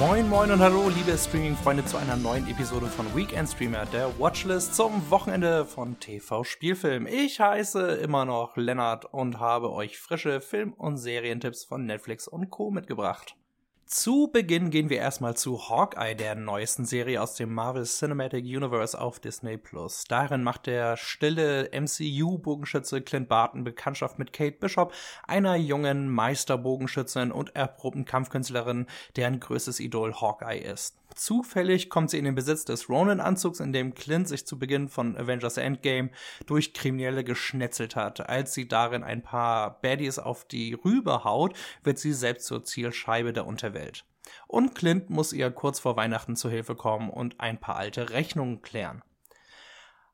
Moin, moin und hallo, liebe Streaming-Freunde, zu einer neuen Episode von Weekend Streamer, der Watchlist zum Wochenende von TV Spielfilm. Ich heiße immer noch Lennart und habe euch frische Film- und Serientipps von Netflix und Co. mitgebracht. Zu Beginn gehen wir erstmal zu Hawkeye, der neuesten Serie aus dem Marvel Cinematic Universe auf Disney Plus. Darin macht der stille MCU-Bogenschütze Clint Barton Bekanntschaft mit Kate Bishop, einer jungen Meisterbogenschützin und erprobten Kampfkünstlerin, deren größtes Idol Hawkeye ist. Zufällig kommt sie in den Besitz des Ronin-Anzugs, in dem Clint sich zu Beginn von Avengers Endgame durch Kriminelle geschnetzelt hat. Als sie darin ein paar Baddies auf die Rübe haut, wird sie selbst zur Zielscheibe der Unterwelt. Und Clint muss ihr kurz vor Weihnachten zu Hilfe kommen und ein paar alte Rechnungen klären.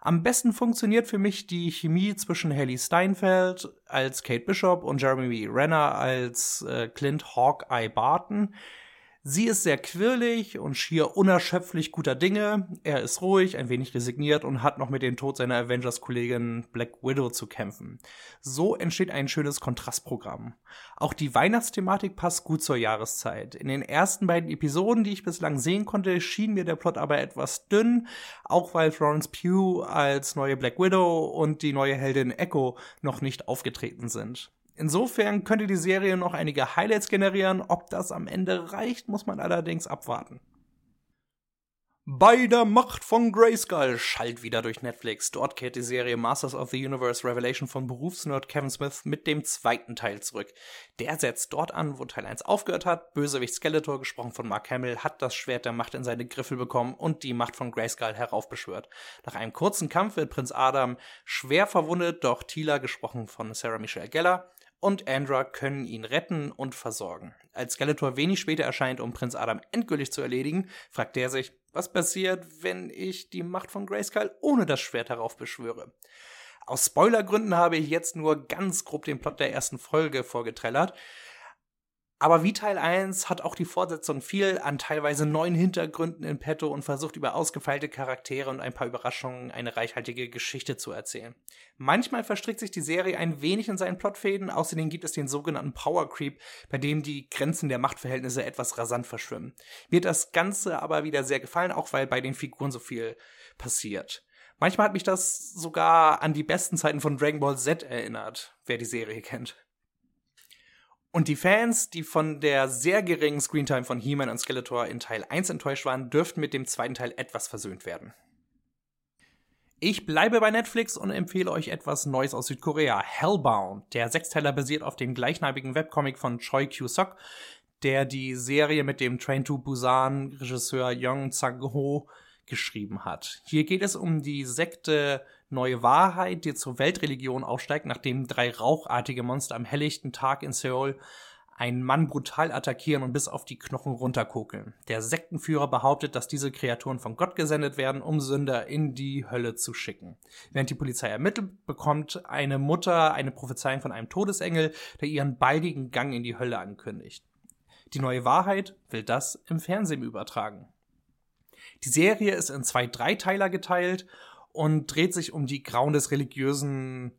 Am besten funktioniert für mich die Chemie zwischen Haley Steinfeld als Kate Bishop und Jeremy Renner als äh, Clint Hawkeye Barton. Sie ist sehr quirlig und schier unerschöpflich guter Dinge. Er ist ruhig, ein wenig resigniert und hat noch mit dem Tod seiner Avengers-Kollegin Black Widow zu kämpfen. So entsteht ein schönes Kontrastprogramm. Auch die Weihnachtsthematik passt gut zur Jahreszeit. In den ersten beiden Episoden, die ich bislang sehen konnte, schien mir der Plot aber etwas dünn, auch weil Florence Pugh als neue Black Widow und die neue Heldin Echo noch nicht aufgetreten sind. Insofern könnte die Serie noch einige Highlights generieren. Ob das am Ende reicht, muss man allerdings abwarten. Bei der Macht von Grayskull schallt wieder durch Netflix. Dort kehrt die Serie Masters of the Universe Revelation von Berufsnerd Kevin Smith mit dem zweiten Teil zurück. Der setzt dort an, wo Teil 1 aufgehört hat. Bösewicht Skeletor, gesprochen von Mark Hamill, hat das Schwert der Macht in seine Griffel bekommen und die Macht von Grayskull heraufbeschwört. Nach einem kurzen Kampf wird Prinz Adam schwer verwundet, doch Tila, gesprochen von Sarah Michelle Geller, und Andra können ihn retten und versorgen. Als Skeletor wenig später erscheint, um Prinz Adam endgültig zu erledigen, fragt er sich, was passiert, wenn ich die Macht von Grayskull ohne das Schwert heraufbeschwöre. Aus Spoilergründen habe ich jetzt nur ganz grob den Plot der ersten Folge vorgetrellert. Aber wie Teil 1 hat auch die Fortsetzung viel an teilweise neuen Hintergründen in petto und versucht über ausgefeilte Charaktere und ein paar Überraschungen eine reichhaltige Geschichte zu erzählen. Manchmal verstrickt sich die Serie ein wenig in seinen Plotfäden, außerdem gibt es den sogenannten Power Creep, bei dem die Grenzen der Machtverhältnisse etwas rasant verschwimmen. Mir hat das Ganze aber wieder sehr gefallen, auch weil bei den Figuren so viel passiert. Manchmal hat mich das sogar an die besten Zeiten von Dragon Ball Z erinnert, wer die Serie kennt. Und die Fans, die von der sehr geringen Screentime von He-Man und Skeletor in Teil 1 enttäuscht waren, dürften mit dem zweiten Teil etwas versöhnt werden. Ich bleibe bei Netflix und empfehle euch etwas Neues aus Südkorea. Hellbound. Der Sechsteiler basiert auf dem gleichnamigen Webcomic von Choi Kyu-sok, der die Serie mit dem Train to Busan Regisseur Young Sang-ho geschrieben hat. Hier geht es um die Sekte neue Wahrheit, die zur Weltreligion aufsteigt, nachdem drei rauchartige Monster am helllichten Tag in Seoul einen Mann brutal attackieren und bis auf die Knochen runterkokeln. Der Sektenführer behauptet, dass diese Kreaturen von Gott gesendet werden, um Sünder in die Hölle zu schicken. Während die Polizei ermittelt, bekommt eine Mutter eine Prophezeiung von einem Todesengel, der ihren baldigen Gang in die Hölle ankündigt. Die neue Wahrheit will das im Fernsehen übertragen. Die Serie ist in zwei Dreiteiler geteilt und dreht sich um die Grauen des religiösen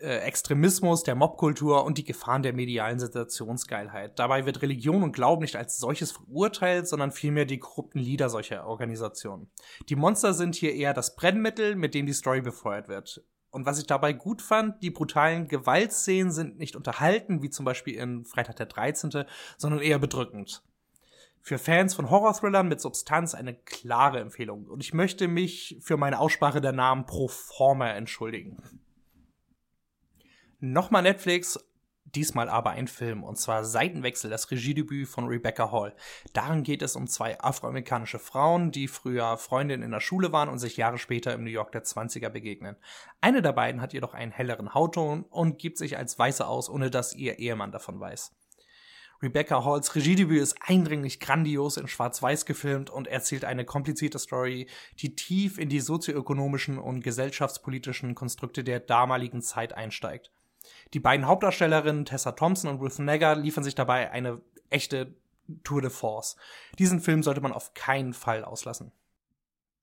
äh, Extremismus, der Mobkultur und die Gefahren der medialen Sensationsgeilheit. Dabei wird Religion und Glauben nicht als solches verurteilt, sondern vielmehr die korrupten Lieder solcher Organisationen. Die Monster sind hier eher das Brennmittel, mit dem die Story befeuert wird. Und was ich dabei gut fand, die brutalen Gewaltszenen sind nicht unterhalten, wie zum Beispiel in Freitag der 13., sondern eher bedrückend für Fans von Horror-Thrillern mit Substanz eine klare Empfehlung. Und ich möchte mich für meine Aussprache der Namen pro forma entschuldigen. Nochmal Netflix, diesmal aber ein Film, und zwar Seitenwechsel, das Regiedebüt von Rebecca Hall. Darin geht es um zwei afroamerikanische Frauen, die früher Freundinnen in der Schule waren und sich Jahre später im New York der 20er begegnen. Eine der beiden hat jedoch einen helleren Hautton und gibt sich als Weiße aus, ohne dass ihr Ehemann davon weiß. Rebecca Halls Regiedebüt ist eindringlich grandios in Schwarz-Weiß gefilmt und erzählt eine komplizierte Story, die tief in die sozioökonomischen und gesellschaftspolitischen Konstrukte der damaligen Zeit einsteigt. Die beiden Hauptdarstellerinnen Tessa Thompson und Ruth Negger liefern sich dabei eine echte Tour de Force. Diesen Film sollte man auf keinen Fall auslassen.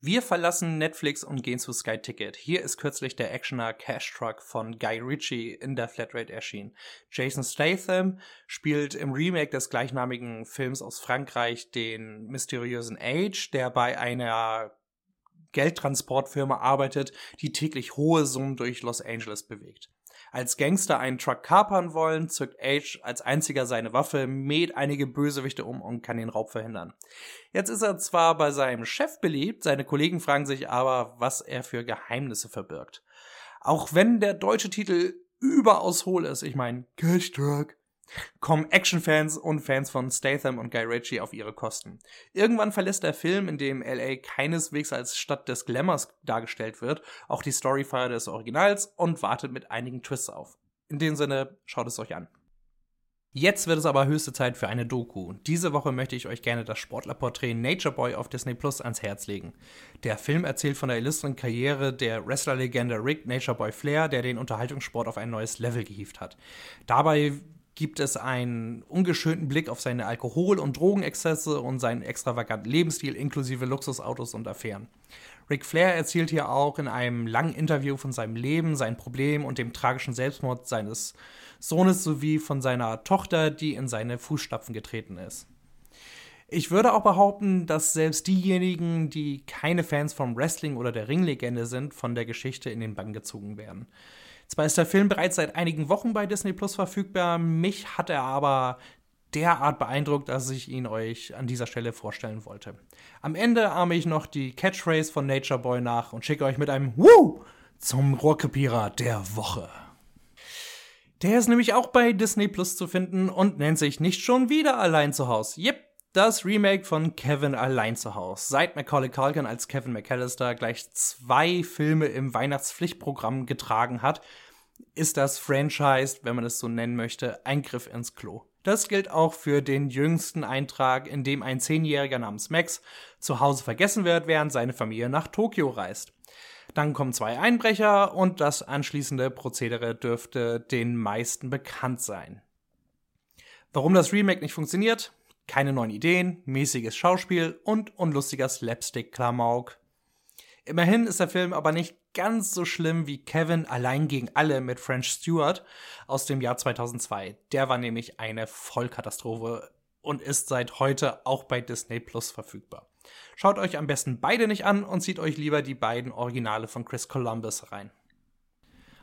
Wir verlassen Netflix und gehen zu Sky Ticket. Hier ist kürzlich der Actioner Cash Truck von Guy Ritchie in der Flatrate erschienen. Jason Statham spielt im Remake des gleichnamigen Films aus Frankreich den mysteriösen Age, der bei einer Geldtransportfirma arbeitet, die täglich hohe Summen durch Los Angeles bewegt. Als Gangster einen Truck kapern wollen, zückt Age als einziger seine Waffe, mäht einige Bösewichte um und kann den Raub verhindern. Jetzt ist er zwar bei seinem Chef beliebt, seine Kollegen fragen sich aber, was er für Geheimnisse verbirgt. Auch wenn der deutsche Titel überaus hohl ist, ich meine, Cash Truck, kommen Actionfans und Fans von Statham und Guy Ritchie auf ihre Kosten. Irgendwann verlässt der Film, in dem LA keineswegs als Stadt des Glamours dargestellt wird, auch die Storyfire des Originals und wartet mit einigen Twists auf. In dem Sinne, schaut es euch an. Jetzt wird es aber höchste Zeit für eine Doku. Diese Woche möchte ich euch gerne das Sportlerporträt Nature Boy auf Disney Plus ans Herz legen. Der Film erzählt von der illustren Karriere der Wrestlerlegende Rick Nature Boy Flair, der den Unterhaltungssport auf ein neues Level gehievt hat. Dabei gibt es einen ungeschönten Blick auf seine Alkohol- und Drogenexzesse und seinen extravaganten Lebensstil inklusive Luxusautos und Affären. Ric Flair erzählt hier auch in einem langen Interview von seinem Leben, seinen Problemen und dem tragischen Selbstmord seines Sohnes sowie von seiner Tochter, die in seine Fußstapfen getreten ist. Ich würde auch behaupten, dass selbst diejenigen, die keine Fans vom Wrestling oder der Ringlegende sind, von der Geschichte in den Bann gezogen werden. Zwar ist der Film bereits seit einigen Wochen bei Disney Plus verfügbar, mich hat er aber derart beeindruckt, dass ich ihn euch an dieser Stelle vorstellen wollte. Am Ende ahme ich noch die Catchphrase von Nature Boy nach und schicke euch mit einem Woo zum Rohrkrepierer der Woche. Der ist nämlich auch bei Disney Plus zu finden und nennt sich nicht schon wieder allein zu Haus. Yep, das Remake von Kevin allein zu Haus. Seit Macaulay Culkin als Kevin McAllister gleich zwei Filme im Weihnachtspflichtprogramm getragen hat, ist das Franchise, wenn man es so nennen möchte, ein Griff ins Klo. Das gilt auch für den jüngsten Eintrag, in dem ein Zehnjähriger namens Max zu Hause vergessen wird, während seine Familie nach Tokio reist. Dann kommen zwei Einbrecher und das anschließende Prozedere dürfte den meisten bekannt sein. Warum das Remake nicht funktioniert? Keine neuen Ideen, mäßiges Schauspiel und unlustiger Slapstick-Klamauk. Immerhin ist der Film aber nicht ganz so schlimm wie Kevin allein gegen alle mit French Stewart aus dem Jahr 2002. Der war nämlich eine Vollkatastrophe und ist seit heute auch bei Disney Plus verfügbar. Schaut euch am besten beide nicht an und zieht euch lieber die beiden Originale von Chris Columbus rein.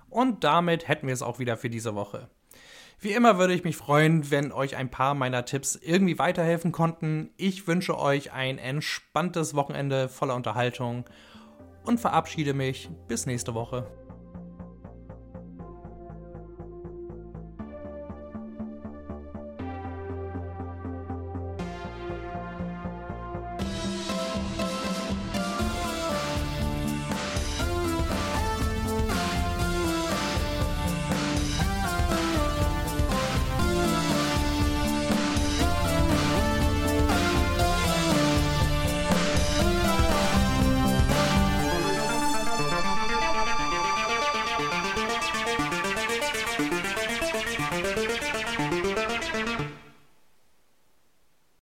Und damit hätten wir es auch wieder für diese Woche. Wie immer würde ich mich freuen, wenn euch ein paar meiner Tipps irgendwie weiterhelfen konnten. Ich wünsche euch ein entspanntes Wochenende voller Unterhaltung und verabschiede mich bis nächste Woche.